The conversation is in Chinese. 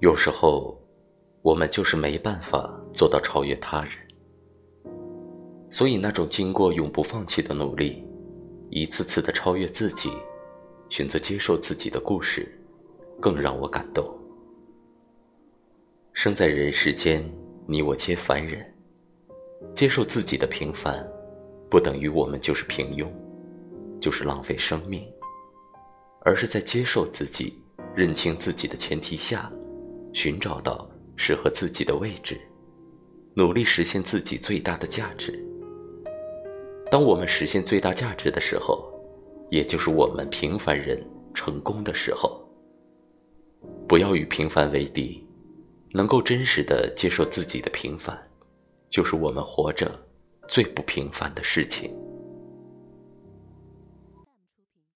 有时候，我们就是没办法做到超越他人，所以那种经过永不放弃的努力，一次次的超越自己，选择接受自己的故事，更让我感动。生在人世间，你我皆凡人，接受自己的平凡，不等于我们就是平庸，就是浪费生命，而是在接受自己、认清自己的前提下。寻找到适合自己的位置，努力实现自己最大的价值。当我们实现最大价值的时候，也就是我们平凡人成功的时候。不要与平凡为敌，能够真实的接受自己的平凡，就是我们活着最不平凡的事情。